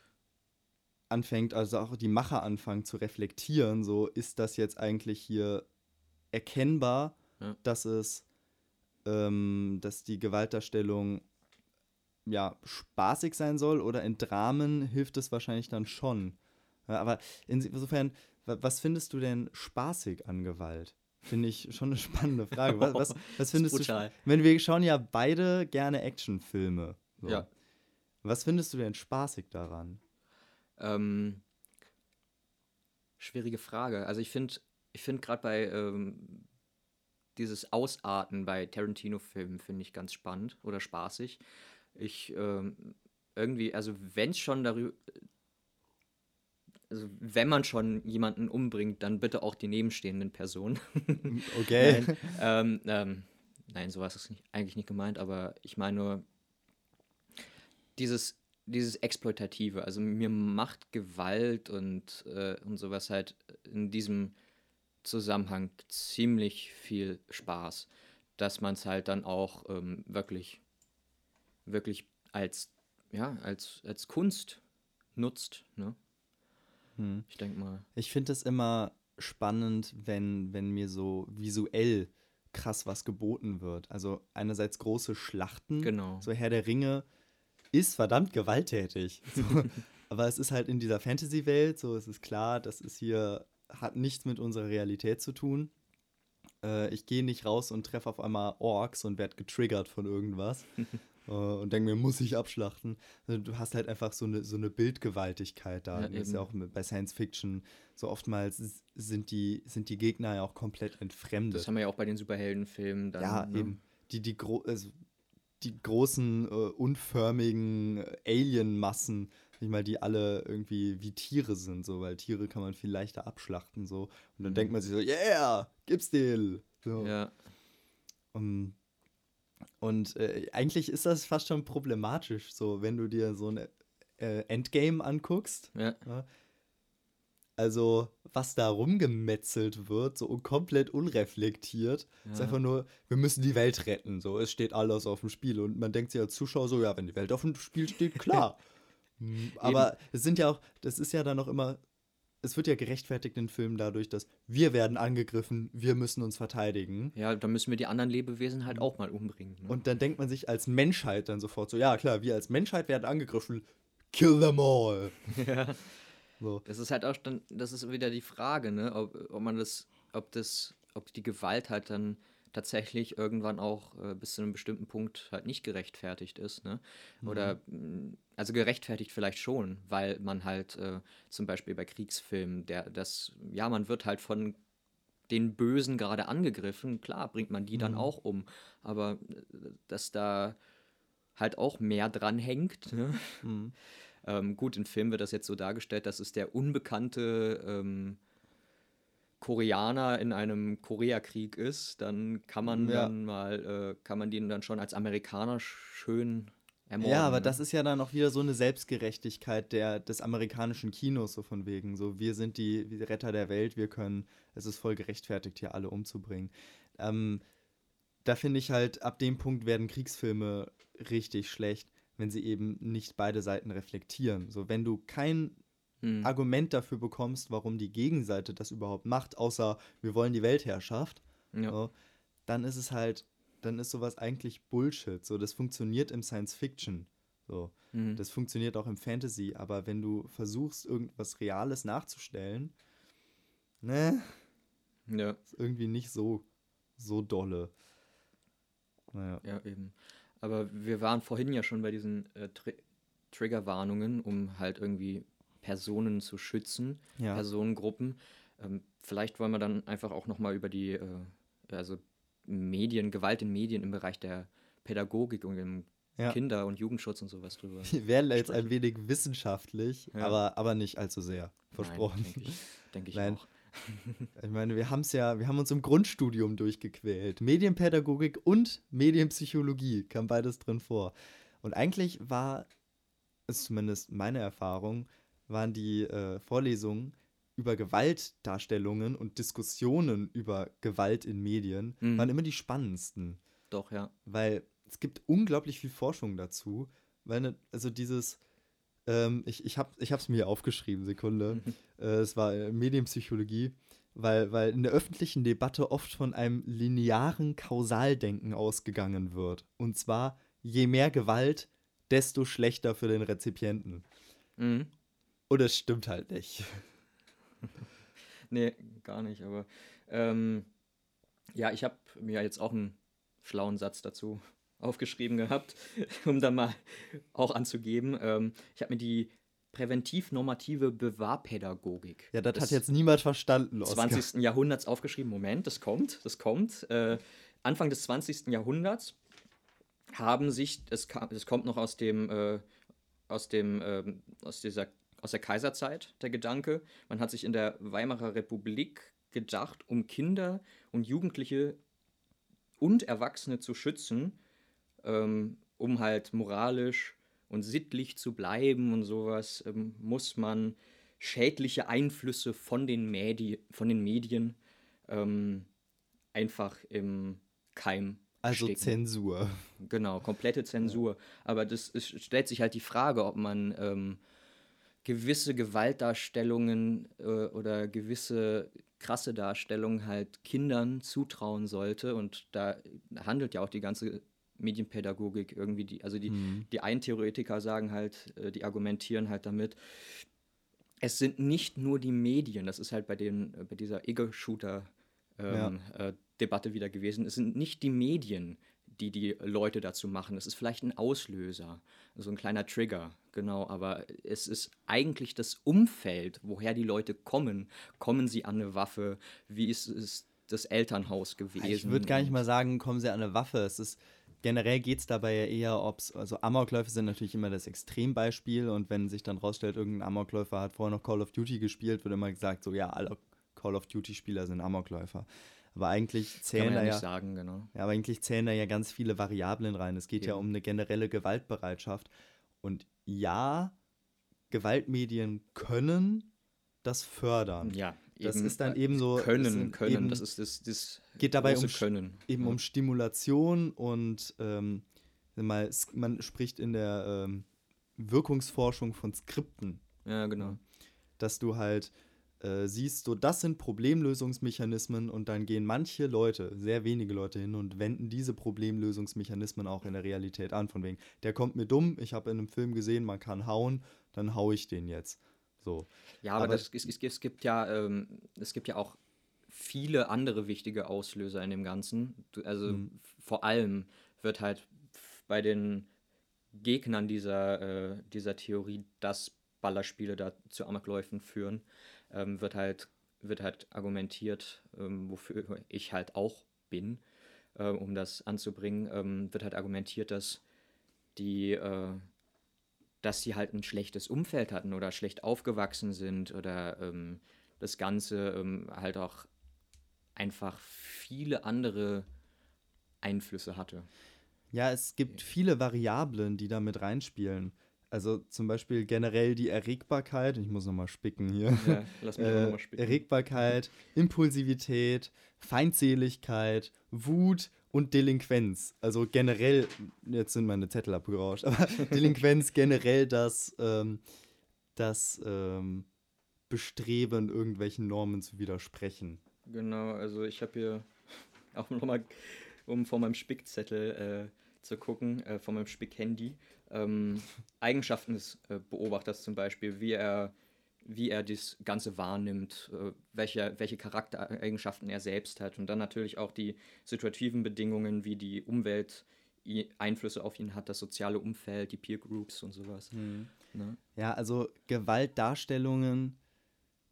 anfängt, also auch die Macher anfangen zu reflektieren, so ist das jetzt eigentlich hier erkennbar, Ja. dass es, ähm, dass die Gewaltdarstellung ja spaßig sein soll oder in Dramen hilft es wahrscheinlich dann schon. Ja, aber insofern, was findest du denn spaßig an Gewalt? Finde ich schon eine spannende Frage. Was, was, [LAUGHS] was findest du? Wenn wir schauen ja beide gerne Actionfilme. So. Ja. Was findest du denn spaßig daran? Ähm, schwierige Frage. Also ich finde, ich finde gerade bei ähm, dieses Ausarten bei Tarantino-Filmen finde ich ganz spannend oder spaßig. Ich ähm, irgendwie, also wenn es schon darüber, also wenn man schon jemanden umbringt, dann bitte auch die nebenstehenden Personen. [LAUGHS] Okay. Nein, ähm, ähm, nein, sowas ist nicht, eigentlich nicht gemeint, aber ich meine nur dieses, dieses Exploitative. Also mir macht Gewalt und, äh, und sowas halt in diesem Zusammenhang ziemlich viel Spaß, dass man es halt dann auch ähm, wirklich, wirklich als, ja, als, als Kunst nutzt. Ne? Hm. Ich denke mal. Ich finde es immer spannend, wenn, wenn mir so visuell krass was geboten wird. Also einerseits große Schlachten, Genau. so Herr der Ringe ist verdammt gewalttätig. [LAUGHS] So. Aber es ist halt in dieser Fantasy-Welt, so es ist klar, das ist hier, hat nichts mit unserer Realität zu tun. Äh, ich gehe nicht raus und treffe auf einmal Orks und werde getriggert von irgendwas. [LAUGHS] äh, und denke mir, muss ich abschlachten. Also Du hast halt einfach so eine, so eine Bildgewaltigkeit da. Ja, das ist ja auch bei Science Fiction. So oftmals sind die, sind die Gegner ja auch komplett entfremdet. Das haben wir ja auch bei den Superheldenfilmen dann. Ja, ne? eben. Die, die, gro also die großen, äh, unförmigen Alien-Massen, ich mal, die alle irgendwie wie Tiere sind, so, weil Tiere kann man viel leichter abschlachten, so. Und dann Mhm. denkt man sich so, yeah, gib's den. So. Ja, Um, und äh, eigentlich ist das fast schon problematisch, so, wenn du dir so ein äh, Endgame anguckst. ja. Also, was da rumgemetzelt wird, so komplett unreflektiert, ist Ja. einfach nur, wir müssen die Welt retten. So, es steht alles auf dem Spiel. Und man denkt sich als Zuschauer so, ja, wenn die Welt auf dem Spiel steht, klar. [LAUGHS] Mm, Aber es sind ja auch, das ist ja dann auch immer, es wird ja gerechtfertigt in Filmen dadurch, dass wir werden angegriffen, wir müssen uns verteidigen. Ja, da müssen wir die anderen Lebewesen halt auch mal umbringen. Ne? Und dann denkt man sich als Menschheit dann sofort so, ja klar, wir als Menschheit werden angegriffen, kill them all. [LAUGHS] ja. So. Das ist halt auch dann, das ist wieder die Frage, ne, ob, ob man das, ob das, ob die Gewalt halt dann tatsächlich irgendwann auch äh, bis zu einem bestimmten Punkt halt nicht gerechtfertigt ist, ne? Oder mh, also gerechtfertigt vielleicht schon, weil man halt äh, zum Beispiel bei Kriegsfilmen, der das, ja, man wird halt von den Bösen gerade angegriffen, klar, bringt man die dann auch um. Aber äh, dass da halt auch mehr dran hängt, ne? Mhm. [LAUGHS] Ähm, gut, im Film wird das jetzt so dargestellt, dass es der unbekannte ähm, Koreaner in einem Koreakrieg ist. Dann kann man Ja. dann mal, äh, kann man den dann schon als Amerikaner schön ermorden. Ja, aber das ist ja dann auch wieder so eine Selbstgerechtigkeit der, des amerikanischen Kinos, so von wegen. So, wir sind die, die Retter der Welt, wir können, es ist voll gerechtfertigt, hier alle umzubringen. Ähm, da finde ich halt, ab dem Punkt werden Kriegsfilme richtig schlecht, wenn sie eben nicht beide Seiten reflektieren. So, wenn du kein Hm. Argument dafür bekommst, warum die Gegenseite das überhaupt macht, außer wir wollen die Weltherrschaft, Ja. so, dann ist es halt, dann ist sowas eigentlich Bullshit. So, das funktioniert im Science Fiction. So, Mhm. das funktioniert auch im Fantasy, aber wenn du versuchst, irgendwas Reales nachzustellen, ne, ja, ist irgendwie nicht so, so dolle. Naja. ja, eben. Aber wir waren vorhin ja schon bei diesen äh, Tri Triggerwarnungen, um halt irgendwie Personen zu schützen, Ja. Personengruppen. Ähm, vielleicht wollen wir dann einfach auch nochmal über die, äh, also Medien, Gewalt in Medien im Bereich der Pädagogik und im Ja. Kinder- und Jugendschutz und sowas drüber. Wir werden jetzt ein wenig wissenschaftlich, Ja. aber, aber nicht allzu sehr. Versprochen. Denke ich, denk ich Nein. auch. [LAUGHS] Ich meine, wir haben es ja, wir haben uns im Grundstudium durchgequält. Medienpädagogik und Medienpsychologie kam beides drin vor. Und eigentlich war, ist zumindest meine Erfahrung, waren die äh, Vorlesungen über Gewaltdarstellungen und Diskussionen über Gewalt in Medien, Mhm. waren immer die spannendsten. Doch, ja. weil es gibt unglaublich viel Forschung dazu. Weil, ne, also dieses, ähm, ich, ich habe es mir aufgeschrieben, Sekunde. äh, es war äh, Medienpsychologie, weil, weil in der öffentlichen Debatte oft von einem linearen Kausaldenken ausgegangen wird. Und zwar, je mehr Gewalt, desto schlechter für den Rezipienten. Mhm. Und das stimmt halt nicht. [LAUGHS] Nee, gar nicht, aber ähm, ja, ich habe mir jetzt auch einen schlauen Satz dazu [LAUGHS] aufgeschrieben gehabt, [LAUGHS] um da mal auch anzugeben. Ähm, ich habe mir die präventiv-normative Bewahrpädagogik Ja, das hat jetzt niemand verstanden, Oskar. 20. Jahrhunderts aufgeschrieben. Moment, das kommt, das kommt. Äh, Anfang des 20. Jahrhunderts haben sich, es, kam, es kommt noch aus dem, äh, aus dem, ähm, aus dieser, aus der Kaiserzeit, der Gedanke, man hat sich in der Weimarer Republik gedacht, um Kinder und Jugendliche und Erwachsene zu schützen, ähm, um halt moralisch und sittlich zu bleiben und sowas, ähm, muss man schädliche Einflüsse von den, Medi von den Medien ähm, einfach im Keim Also stecken. Zensur. Genau, komplette Zensur. Aber das ist, stellt sich halt die Frage, ob man ähm, gewisse Gewaltdarstellungen äh, oder gewisse krasse Darstellungen halt Kindern zutrauen sollte. Und da handelt ja auch die ganze Medienpädagogik irgendwie, die, also die, Mhm. die einen Theoretiker sagen halt, äh, die argumentieren halt damit, es sind nicht nur die Medien, das ist halt bei, den, äh, bei dieser Ego-Shooter-Debatte wieder gewesen, es sind nicht die Medien, die die Leute dazu machen. Es ist vielleicht ein Auslöser, so ein kleiner Trigger, genau, aber es ist eigentlich das Umfeld, woher die Leute kommen. Kommen sie an eine Waffe? Wie ist es das Elternhaus gewesen? Ich würde gar nicht mal sagen, kommen sie an eine Waffe. Es ist generell geht es dabei ja eher, ob es, also Amokläufe sind natürlich immer das Extrembeispiel und wenn sich dann rausstellt, irgendein Amokläufer hat vorher noch Call of Duty gespielt, wird immer gesagt, so ja, alle Call of Duty-Spieler sind Amokläufer. Aber eigentlich zählen ja da ja, sagen, genau. ja, aber eigentlich zählen da ja ganz viele Variablen rein. Es geht ja Eben. um eine generelle Gewaltbereitschaft. Und ja, Gewaltmedien können das fördern. Ja, Das eben, ist dann eben so- Können, können, eben- das ist das, das Geht dabei um Können. eben ja. um Stimulation und ähm, mal, man spricht in der ähm, Wirkungsforschung von Skripten, Ja, genau. dass du halt äh, siehst, so das sind Problemlösungsmechanismen und dann gehen manche Leute, sehr wenige Leute hin und wenden diese Problemlösungsmechanismen auch in der Realität an. Von wegen, der kommt mir dumm, ich habe in einem Film gesehen, man kann hauen, dann hau ich den jetzt. So. Ja, aber, Aber- das, es, es, es gibt ja, ähm, es gibt ja auch viele andere wichtige Auslöser in dem Ganzen. Du, also Mhm. vor allem wird halt bei den Gegnern dieser, äh, dieser Theorie, dass Ballerspiele da zu Amokläufen führen, ähm, wird halt wird halt argumentiert, ähm, wofür ich halt auch bin, äh, um das anzubringen, ähm, wird halt argumentiert, dass die äh, dass sie halt ein schlechtes Umfeld hatten oder schlecht aufgewachsen sind oder ähm, das Ganze ähm, halt auch einfach viele andere Einflüsse hatte. Ja, es gibt viele Variablen, die da mit reinspielen. Also zum Beispiel generell die Erregbarkeit, ich muss nochmal spicken hier. Ja, lass mich äh, nochmal spielen. Erregbarkeit, Impulsivität, Feindseligkeit, Wut und Delinquenz. Also generell, jetzt sind meine Zettel abgerauscht, [LAUGHS] aber Delinquenz generell das, ähm, das ähm, Bestreben, irgendwelchen Normen zu widersprechen. Genau, also ich habe hier [LAUGHS] auch nochmal, um von meinem Spickzettel äh, zu gucken, äh, von meinem Spickhandy, ähm, Eigenschaften des äh, Beobachters zum Beispiel, wie er, wie er das Ganze wahrnimmt, äh, welche, welche Charaktereigenschaften er selbst hat und dann natürlich auch die situativen Bedingungen, wie die Umwelt Einflüsse auf ihn hat, das soziale Umfeld, die Peer Groups und sowas. Ne? Ja, also Gewaltdarstellungen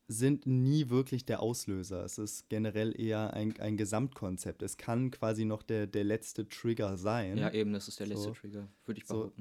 sind nie wirklich der Auslöser. Es ist generell eher ein, ein Gesamtkonzept. Es kann quasi noch der, der letzte Trigger sein. Ja, eben, das ist der letzte So. Trigger, würde ich So.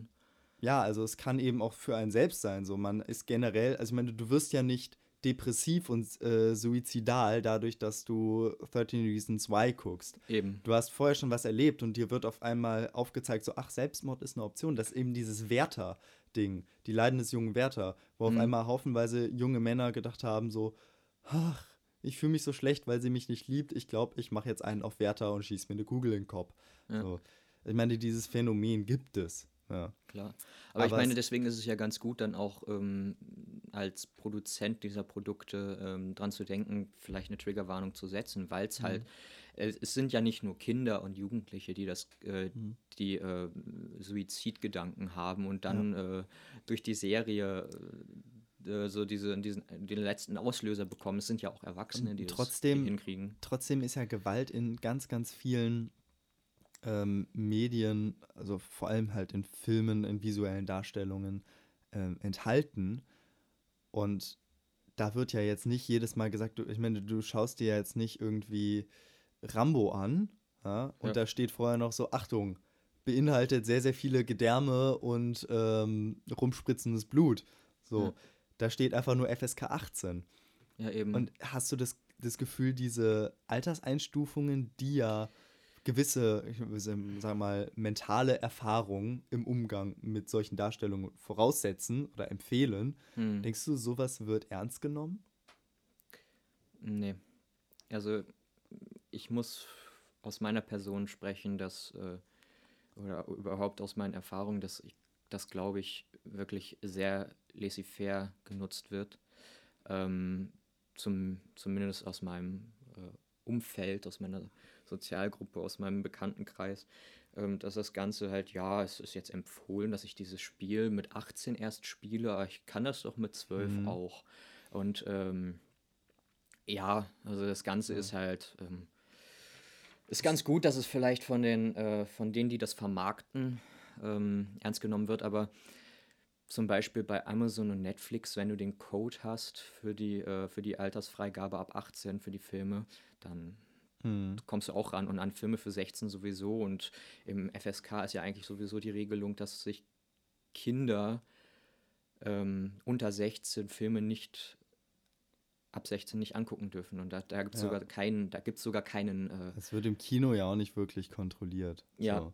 Ja, also es kann eben auch für einen selbst sein. So, man ist generell, also ich meine, du wirst ja nicht depressiv und äh, suizidal dadurch, dass du 13 Reasons Why guckst. Eben. Du hast vorher schon was erlebt und dir wird auf einmal aufgezeigt, so, ach, Selbstmord ist eine Option. Das ist eben dieses Werther-Ding, die Leiden des jungen Werther, wo Mhm. auf einmal haufenweise junge Männer gedacht haben, so, ach, ich fühle mich so schlecht, weil sie mich nicht liebt. Ich glaube, ich mache jetzt einen auf Werther und schieße mir eine Kugel in den Kopf. Ja. So. Ich meine, dieses Phänomen gibt es. Ja. Klar. Aber, ich Aber meine, es- deswegen ist es ja ganz gut, dann auch ähm, als Produzent dieser Produkte ähm, dran zu denken, vielleicht eine Triggerwarnung zu setzen, weil es halt, äh, es sind ja nicht nur Kinder und Jugendliche, die das, äh, die äh, Suizidgedanken haben und dann äh, durch die Serie äh, so diese, diesen, den letzten Auslöser bekommen. Es sind ja auch Erwachsene, die trotzdem- das hinkriegen. Trotzdem ist ja Gewalt in ganz, ganz vielen ähm, Medien, also vor allem halt in Filmen, in visuellen Darstellungen ähm, enthalten. Und da wird ja jetzt nicht jedes Mal gesagt, du, ich meine, du schaust dir ja jetzt nicht irgendwie Rambo an, ja, und Ja. da steht vorher noch so, Achtung, beinhaltet sehr, sehr viele Gedärme und ähm, rumspritzendes Blut. So, Ja. da steht einfach nur FSK 18. Ja, eben. Und hast du das, das Gefühl, diese Alterseinstufungen, die ja gewisse, ich sag mal, mentale Erfahrungen im Umgang mit solchen Darstellungen voraussetzen oder empfehlen, Hm. denkst du, sowas wird ernst genommen? Nee. Also ich muss aus meiner Person sprechen, dass, äh, oder überhaupt aus meinen Erfahrungen, dass ich, das glaube ich, wirklich sehr laissez-faire genutzt wird. Ähm, zum, zumindest aus meinem äh, Umfeld, aus meiner Sozialgruppe, aus meinem Bekanntenkreis, ähm, dass das Ganze halt, ja, es ist jetzt empfohlen, dass ich dieses Spiel mit 18 erst spiele, aber ich kann das doch mit 12 Mhm. auch. Und ähm, ja, also das Ganze ist halt, ähm, ist ganz gut, dass es vielleicht von den, äh, von denen, die das vermarkten, ähm, ernst genommen wird, aber zum Beispiel bei Amazon und Netflix, wenn du den Code hast für die, äh, für die Altersfreigabe ab 18 für die Filme, dann Hm. kommst du auch ran und an Filme für 16 sowieso. Und im FSK ist ja eigentlich sowieso die Regelung, dass sich Kinder ähm, unter 16 Filme nicht ab 16 nicht angucken dürfen. Und da, da gibt es Ja. sogar keinen, da gibt's sogar keinen. Äh, Das wird im Kino ja auch nicht wirklich kontrolliert. Ja. So.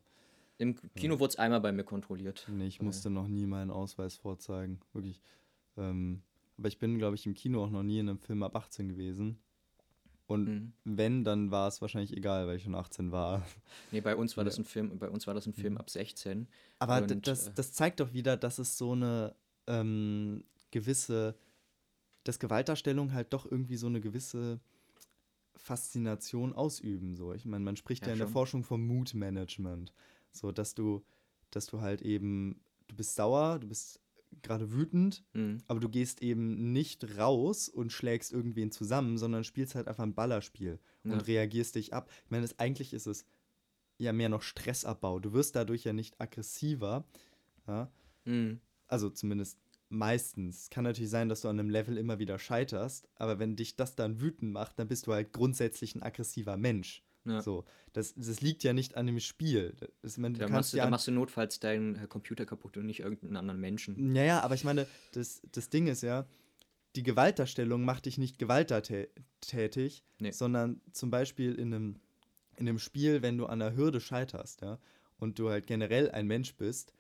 Im Kino wurde es einmal bei mir kontrolliert. Nee, ich musste noch nie meinen Ausweis vorzeigen. Wirklich. Ähm, aber ich bin, glaube ich, im Kino auch noch nie in einem Film ab 18 gewesen. Und Mhm. wenn, dann war es wahrscheinlich egal, weil ich schon 18 war. Nee, bei uns war das ein Film, bei uns war das ein Film ab 16. Aber Und, das, äh, das zeigt doch wieder, dass es so eine ähm, gewisse, dass Gewaltdarstellungen halt doch irgendwie so eine gewisse Faszination ausüben. So. Ich meine, man spricht ja, Ja, in der. Forschung vom Mood-Management. So, dass du, dass du halt eben, du bist sauer, du bist gerade wütend, Mhm. aber du gehst eben nicht raus und schlägst irgendwen zusammen, sondern spielst halt einfach ein Ballerspiel und Ja. reagierst dich ab. Ich meine, das, eigentlich ist es ja mehr noch Stressabbau. Du wirst dadurch ja nicht aggressiver. Ja? Mhm. Also zumindest meistens. Es kann natürlich sein, dass du an einem Level immer wieder scheiterst, aber wenn dich das dann wütend macht, dann bist du halt grundsätzlich ein aggressiver Mensch. Ja. So, das, das liegt ja nicht an dem Spiel. Das, man, Da, machst du, ja da machst du notfalls deinen äh, Computer kaputt und nicht irgendeinen anderen Menschen. Ja, ja, aber ich meine, das, das Ding ist ja, die Gewaltdarstellung macht dich nicht gewalttätig, Nee. sondern zum Beispiel in einem, in einem Spiel, wenn du an der Hürde scheiterst, ja, und du halt generell ein Mensch bist,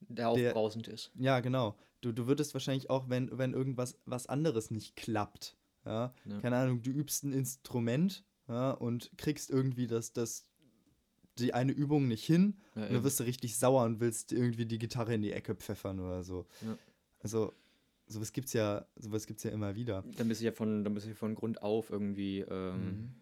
Der aufbrausend ist. ja, genau, du, du würdest wahrscheinlich auch, wenn, wenn irgendwas was anderes nicht klappt, ja, Ja. keine Ahnung, du übst ein Instrument, ja, und kriegst irgendwie das, das, die eine Übung nicht hin, Ja, und dann wirst du richtig sauer und willst irgendwie die Gitarre in die Ecke pfeffern oder so. Ja. Also, sowas gibt's ja, sowas gibt's ja immer wieder. Dann bist du ja von, dann bist du von Grund auf irgendwie, ähm, Mhm.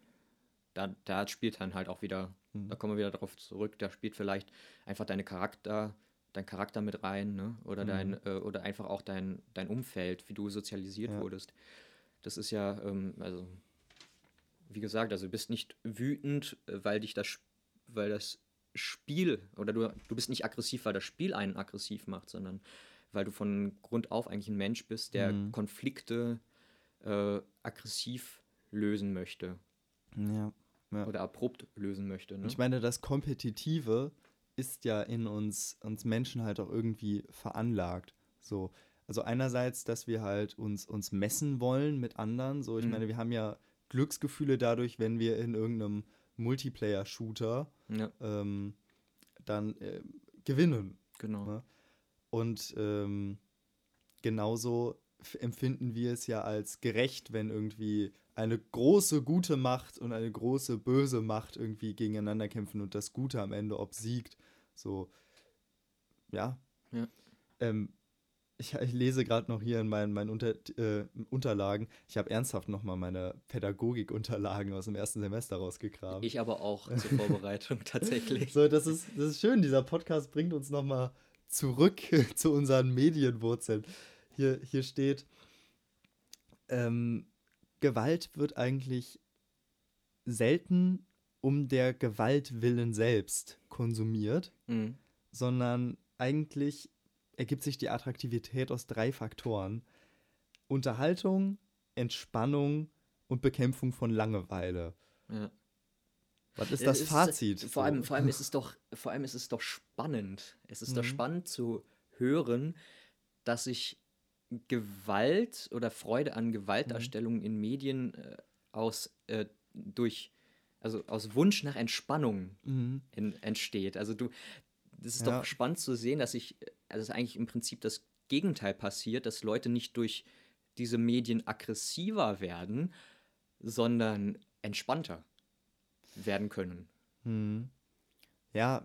da, da spielt dann halt auch wieder, Mhm. da kommen wir wieder drauf zurück, da spielt vielleicht einfach deine Charakter, dein Charakter mit rein, ne? Oder dein, Mhm. äh, oder einfach auch dein, dein Umfeld, wie du sozialisiert Ja. wurdest. Das ist ja, ähm, also, wie gesagt, also du bist nicht wütend, äh, weil dich das, weil das Spiel, oder du, du bist nicht aggressiv, weil das Spiel einen aggressiv macht, sondern weil du von Grund auf eigentlich ein Mensch bist, der Mhm. Konflikte äh, aggressiv lösen möchte. Ja. ja. Oder abrupt lösen möchte. Ne? Ich meine, das Kompetitive ist ja in uns, uns Menschen halt auch irgendwie veranlagt. So. Also einerseits, dass wir halt uns, uns messen wollen mit anderen. So, ich Mhm. meine, wir haben ja Glücksgefühle dadurch, wenn wir in irgendeinem Multiplayer-Shooter ja, ähm, dann äh, gewinnen. genau. Ne? Und ähm, genauso empfinden wir es ja als gerecht, wenn irgendwie eine große gute Macht und eine große böse Macht irgendwie gegeneinander kämpfen und das Gute am Ende obsiegt. So, ja. Ja. Ähm, ich, ich lese gerade noch hier in meinen, meinen Unter, äh, Unterlagen. Ich habe ernsthaft nochmal meine Pädagogikunterlagen aus dem ersten Semester rausgegraben. Ich aber auch zur Vorbereitung [LAUGHS] tatsächlich. So, das ist, das ist schön. Dieser Podcast bringt uns nochmal zurück [LAUGHS] zu unseren Medienwurzeln. Hier, hier steht, ähm, Gewalt wird eigentlich selten um der Gewalt willen selbst konsumiert, Mhm. sondern eigentlich ergibt sich die Attraktivität aus drei Faktoren. Unterhaltung, Entspannung und Bekämpfung von Langeweile. Ja. Was ist Ja, das ist- Fazit? Vor allem, vor allem [LAUGHS] ist es doch, vor allem ist es doch spannend. Es ist doch Mhm. spannend zu hören, dass sich Gewalt oder Freude an Gewaltdarstellungen Mhm. in Medien äh, aus äh, durch also aus Wunsch nach Entspannung Mhm. en, entsteht. Also du, das ist Ja. doch spannend zu sehen, dass sich, also dass eigentlich im Prinzip das Gegenteil passiert, dass Leute nicht durch diese Medien aggressiver werden, sondern entspannter werden können. Hm. Ja,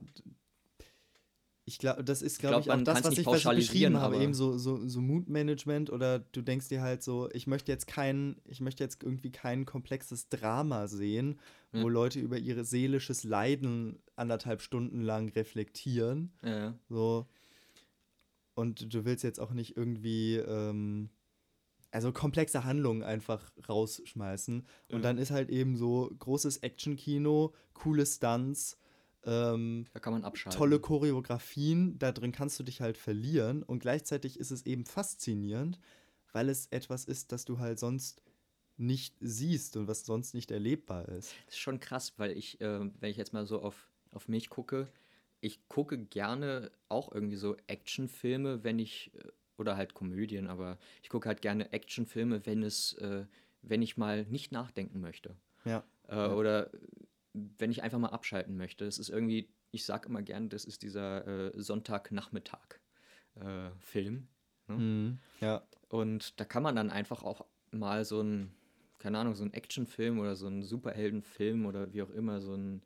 ich glaube, das ist, glaub, glaube ich, auch man das, kann's was ich, was ich beschrieben habe, eben so, so, so Mood-Management oder du denkst dir halt so, ich möchte jetzt kein, ich möchte jetzt irgendwie kein komplexes Drama sehen, wo Ja. Leute über ihr seelisches Leiden anderthalb Stunden lang reflektieren, Ja. so. Und du willst jetzt auch nicht irgendwie, ähm, also komplexe Handlungen einfach rausschmeißen. Und dann ist halt eben so großes Action-Kino, coole Stunts, ähm, Da kann man abschalten. tolle Choreografien, da drin kannst du dich halt verlieren und gleichzeitig ist es eben faszinierend, weil es etwas ist, das du halt sonst nicht siehst und was sonst nicht erlebbar ist. Das ist schon krass, weil ich, äh, wenn ich jetzt mal so auf, auf mich gucke, ich gucke gerne auch irgendwie so Actionfilme, wenn ich, äh, oder halt Komödien, aber ich gucke halt gerne Actionfilme, wenn es, äh, wenn ich mal nicht nachdenken möchte. Ja. Äh, Ja. Oder wenn ich einfach mal abschalten möchte. Das ist irgendwie, ich sage immer gern, das ist dieser äh, Sonntagnachmittag-Film. Mhm. Ja. Und da kann man dann einfach auch mal so ein, keine Ahnung, so ein Actionfilm oder so ein Superheldenfilm oder wie auch immer, so ein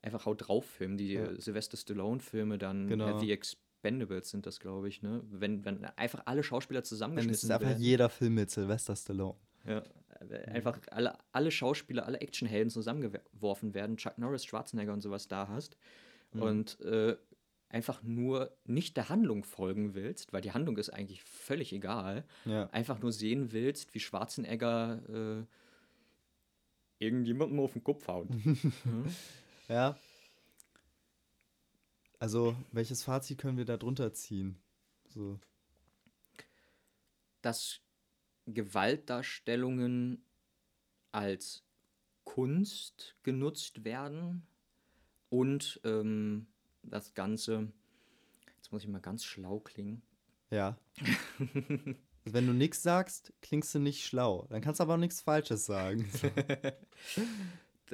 einfach Haut drauf Film. Die Ja. äh, Sylvester Stallone-Filme dann, Genau. äh, The Expendables sind das, glaube ich, ne? Wenn, wenn einfach alle Schauspieler Dann ist es einfach jeder Film mit Sylvester Stallone. Ja, äh, einfach alle, alle Schauspieler, alle Actionhelden zusammengeworfen werden, Chuck Norris, Schwarzenegger und sowas da hast Mhm. und äh, einfach nur nicht der Handlung folgen willst, weil die Handlung ist eigentlich völlig egal, Ja. einfach nur sehen willst, wie Schwarzenegger äh, irgendjemandem auf den Kopf haut. [LAUGHS] Ja. Also, welches Fazit können wir da drunter ziehen? So. dass Gewaltdarstellungen als Kunst genutzt werden und ähm, das Ganze, jetzt muss ich mal ganz schlau klingen, Ja. [LAUGHS] Wenn du nichts sagst, klingst du nicht schlau. Dann kannst du aber auch nichts Falsches sagen. [LAUGHS]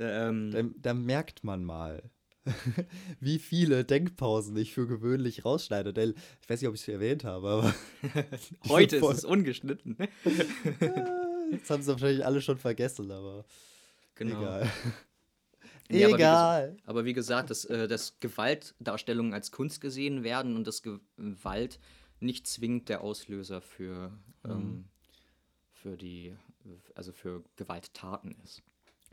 Ähm, Da, da merkt man mal, [LAUGHS] wie viele Denkpausen ich für gewöhnlich rausschneide. Denn ich weiß nicht, ob ich es erwähnt habe, aber [LAUGHS] heute ist es ungeschnitten. [LAUGHS] das haben sie wahrscheinlich alle schon vergessen, aber Genau. egal. Nee, aber wie egal. Aber wie gesagt, dass, äh, dass Gewaltdarstellungen als Kunst gesehen werden und dass Gewalt nicht zwingend der Auslöser für, Mhm. ähm, für die, also für Gewalttaten ist.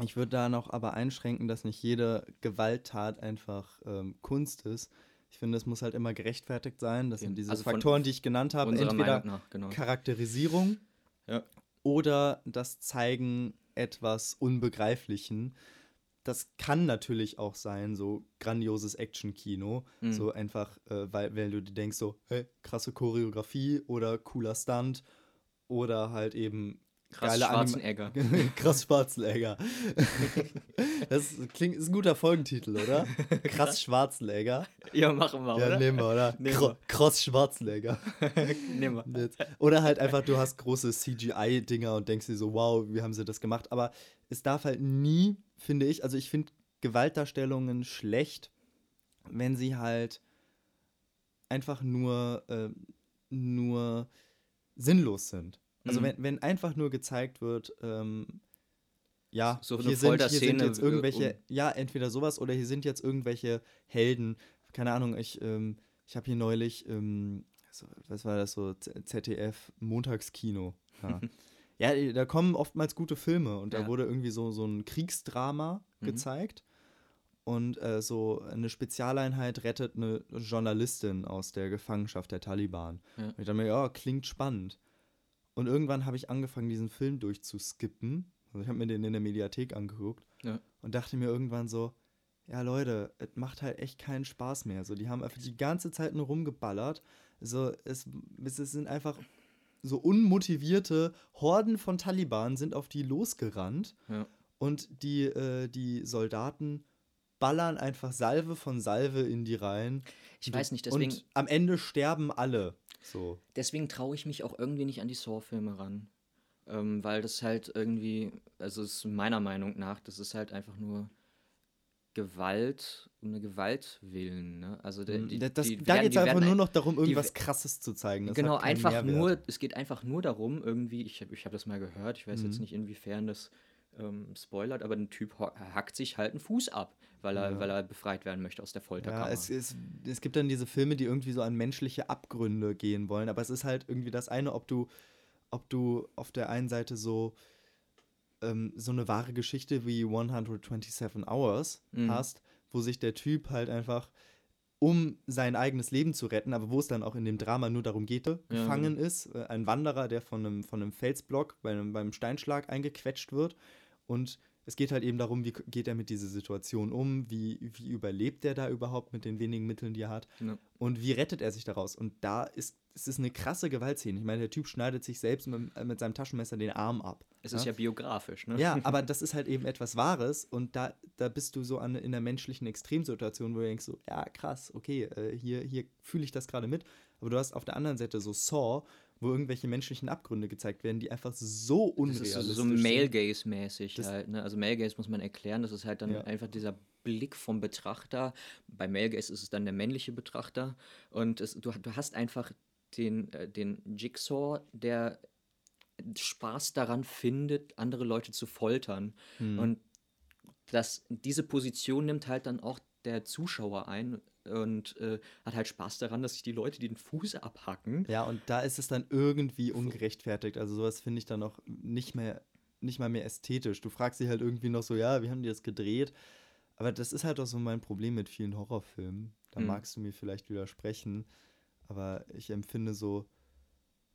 Ich würde da noch aber einschränken, dass nicht jede Gewalttat einfach ähm, Kunst ist. Ich finde, es muss halt immer gerechtfertigt sein. Das sind diese Also Faktoren, die ich genannt habe. Entweder nach, genau. Charakterisierung Ja. oder das Zeigen etwas Unbegreiflichen. Das kann natürlich auch sein, so grandioses Action-Kino. Mhm. So einfach, äh, weil, weil du dir denkst, so, hey, krasse Choreografie oder cooler Stunt oder halt eben Krass geile Anima- Schwarzenegger. [LAUGHS] Krass Schwarzenegger. [LAUGHS] das klingt, ist ein guter Folgentitel, oder? [LAUGHS] Krass Schwarzenegger. Ja, machen wir, Ja, oder? nehmen wir, oder? Nehmen Kro- wir. Krass Schwarzenegger. Nehmen wir. Oder halt einfach, du hast große CGI-Dinger und denkst dir so, wow, wie haben sie das gemacht? Aber es darf halt nie, finde ich, also ich finde Gewaltdarstellungen schlecht, wenn sie halt einfach nur, äh, nur sinnlos sind. Also Mhm. wenn, wenn einfach nur gezeigt wird, ähm, ja, So hier, sind, hier sind jetzt äh, irgendwelche, um- ja, entweder sowas oder hier sind jetzt irgendwelche Helden. Keine Ahnung, ich, ähm, ich habe hier neulich, ähm, was war das so, ZDF Montagskino. Ja. [LAUGHS] ja, da kommen oftmals gute Filme und da Ja. wurde irgendwie so, so ein Kriegsdrama Mhm. gezeigt. Und äh, so eine Spezialeinheit rettet eine Journalistin aus der Gefangenschaft der Taliban. Ja. Und ich dachte mir, ja, klingt spannend. Und irgendwann habe ich angefangen, diesen Film durchzuskippen. Also ich habe mir den in der Mediathek angeguckt Ja. und dachte mir irgendwann so, ja Leute, es macht halt echt keinen Spaß mehr. So, die haben einfach die ganze Zeit nur rumgeballert. So, es, es sind einfach so unmotivierte Horden von Taliban sind auf die losgerannt Ja. und die, äh, die Soldaten ballern einfach Salve von Salve in die Reihen. Ich weiß nicht, deswegen, Und am Ende sterben alle. So. deswegen traue ich mich auch irgendwie nicht an die Saw-Filme ran. Ähm, weil das halt irgendwie, also es ist meiner Meinung nach, das ist halt einfach nur Gewalt, um eine Gewalt willen. Ne? Also der, die, das, die da geht es die einfach nur noch darum, irgendwas we- Krasses zu zeigen. Das genau, einfach Mehrwert. nur, es geht einfach nur darum, irgendwie, ich habe ich hab das mal gehört, ich weiß jetzt Mhm. nicht, inwiefern das ähm, spoilert, aber ein Typ hackt sich halt einen Fuß ab, weil er, Ja. weil er befreit werden möchte aus der Folterkammer. Ja, es, es, es gibt dann diese Filme, die irgendwie so an menschliche Abgründe gehen wollen, aber es ist halt irgendwie das eine, ob du, ob du auf der einen Seite so, ähm, so eine wahre Geschichte wie 127 Hours Mhm. hast, wo sich der Typ halt einfach um sein eigenes Leben zu retten, aber wo es dann auch in dem Drama nur darum geht, gefangen ist, äh, ein Wanderer, der von einem, von einem Felsblock bei einem, beim Steinschlag eingequetscht wird und es geht halt eben darum, wie geht er mit dieser Situation um, wie, wie überlebt er da überhaupt mit den wenigen Mitteln, die er hat Ja. und wie rettet er sich daraus. Und da ist es ist eine krasse Gewaltszene. Ich meine, der Typ schneidet sich selbst mit, mit seinem Taschenmesser den Arm ab. es ist ja biografisch, ne? Ja, aber [LAUGHS] das ist halt eben etwas Wahres und da, da bist du so an, in einer menschlichen Extremsituation, wo du denkst so, ja krass, okay, äh, hier, hier fühle ich das gerade mit. Aber du hast auf der anderen Seite so Saw, wo irgendwelche menschlichen Abgründe gezeigt werden, die einfach so Das unrealistisch ist so sind. Male Gaze mäßig Das- halt, ne? Also Male Gaze muss man erklären, das ist halt dann Ja. einfach dieser Blick vom Betrachter. Bei Male Gaze ist es dann der männliche Betrachter und es, du, du hast einfach den, äh, den Jigsaw, der Spaß daran findet, andere Leute zu foltern. Hm. Und das, diese Position nimmt halt dann auch der Zuschauer ein und äh, hat halt Spaß daran, dass sich die Leute den Fuß abhacken. Ja, und da ist es dann irgendwie ungerechtfertigt. Also sowas finde ich dann auch nicht mehr, nicht mal mehr ästhetisch. Du fragst dich halt irgendwie noch so, ja, wie haben die das gedreht? Aber das ist halt auch so mein Problem mit vielen Horrorfilmen. Da Mhm. magst du mir vielleicht widersprechen. Aber ich empfinde so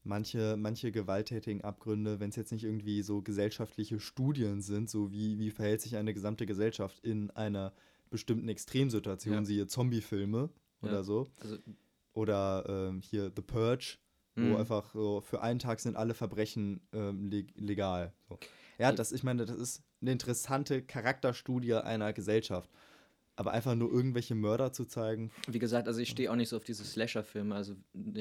manche, manche gewalttätigen Abgründe, wenn es jetzt nicht irgendwie so gesellschaftliche Studien sind, so wie, wie verhält sich eine gesamte Gesellschaft in einer bestimmten Extremsituation, Ja. siehe Zombiefilme Ja. oder so. Also, Oder ähm, hier The Purge, Mhm. wo einfach so für einen Tag sind alle Verbrechen ähm, leg legal. So. Ja, Die- das, ich meine, das ist eine interessante Charakterstudie einer Gesellschaft. Aber einfach nur irgendwelche Mörder zu zeigen, Wie gesagt, also ich stehe auch nicht so auf diese Slasher-Filme. Also,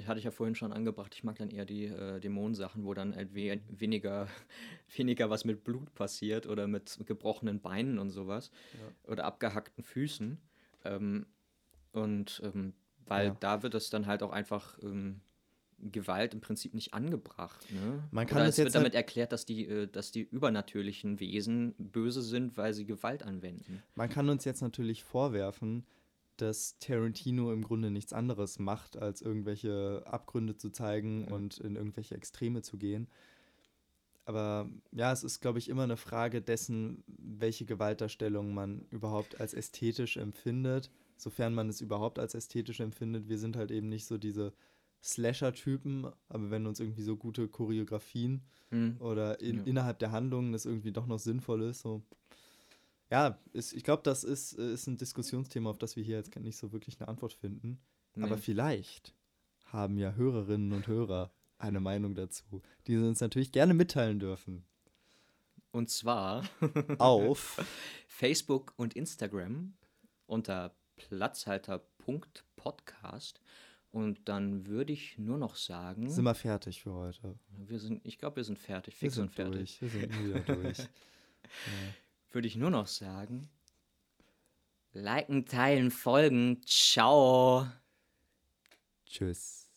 hatte ich ja vorhin schon angebracht. Ich mag dann eher die äh, Dämonensachen, wo dann halt we weniger, [LAUGHS] weniger was mit Blut passiert oder mit gebrochenen Beinen und sowas. Oder abgehackten Füßen. Ähm, und ähm, weil Ja. da wird es dann halt auch einfach ähm, Gewalt im Prinzip nicht angebracht. Ne? Man kann Oder es wird jetzt damit halt- erklärt, dass die, äh, dass die übernatürlichen Wesen böse sind, weil sie Gewalt anwenden. Man kann uns jetzt natürlich vorwerfen, dass Tarantino im Grunde nichts anderes macht, als irgendwelche Abgründe zu zeigen Ja. und in irgendwelche Extreme zu gehen. Aber ja, es ist, glaube ich, immer eine Frage dessen, welche Gewaltdarstellung man überhaupt als ästhetisch empfindet, sofern man es überhaupt als ästhetisch empfindet. Wir sind halt eben nicht so diese Slasher-Typen, aber wenn uns irgendwie so gute Choreografien Hm. oder in, Ja. innerhalb der Handlungen das irgendwie doch noch sinnvoll ist. So. Ja, ist, ich glaube, das ist, ist ein Diskussionsthema, auf das wir hier jetzt nicht so wirklich eine Antwort finden. Aber Nee. vielleicht haben ja Hörerinnen und Hörer eine Meinung dazu, die sie uns natürlich gerne mitteilen dürfen. Und zwar [LAUGHS] Auf Facebook und Instagram unter platzhalter.podcast. Und dann würde ich nur noch sagen, sind wir fertig für heute. wir sind, ich glaube, wir sind fertig, Wir fix und sind fertig. durch. Wir sind wieder [LAUGHS] durch. [LAUGHS] Würde ich nur noch sagen, liken, teilen, folgen, ciao. Tschüss.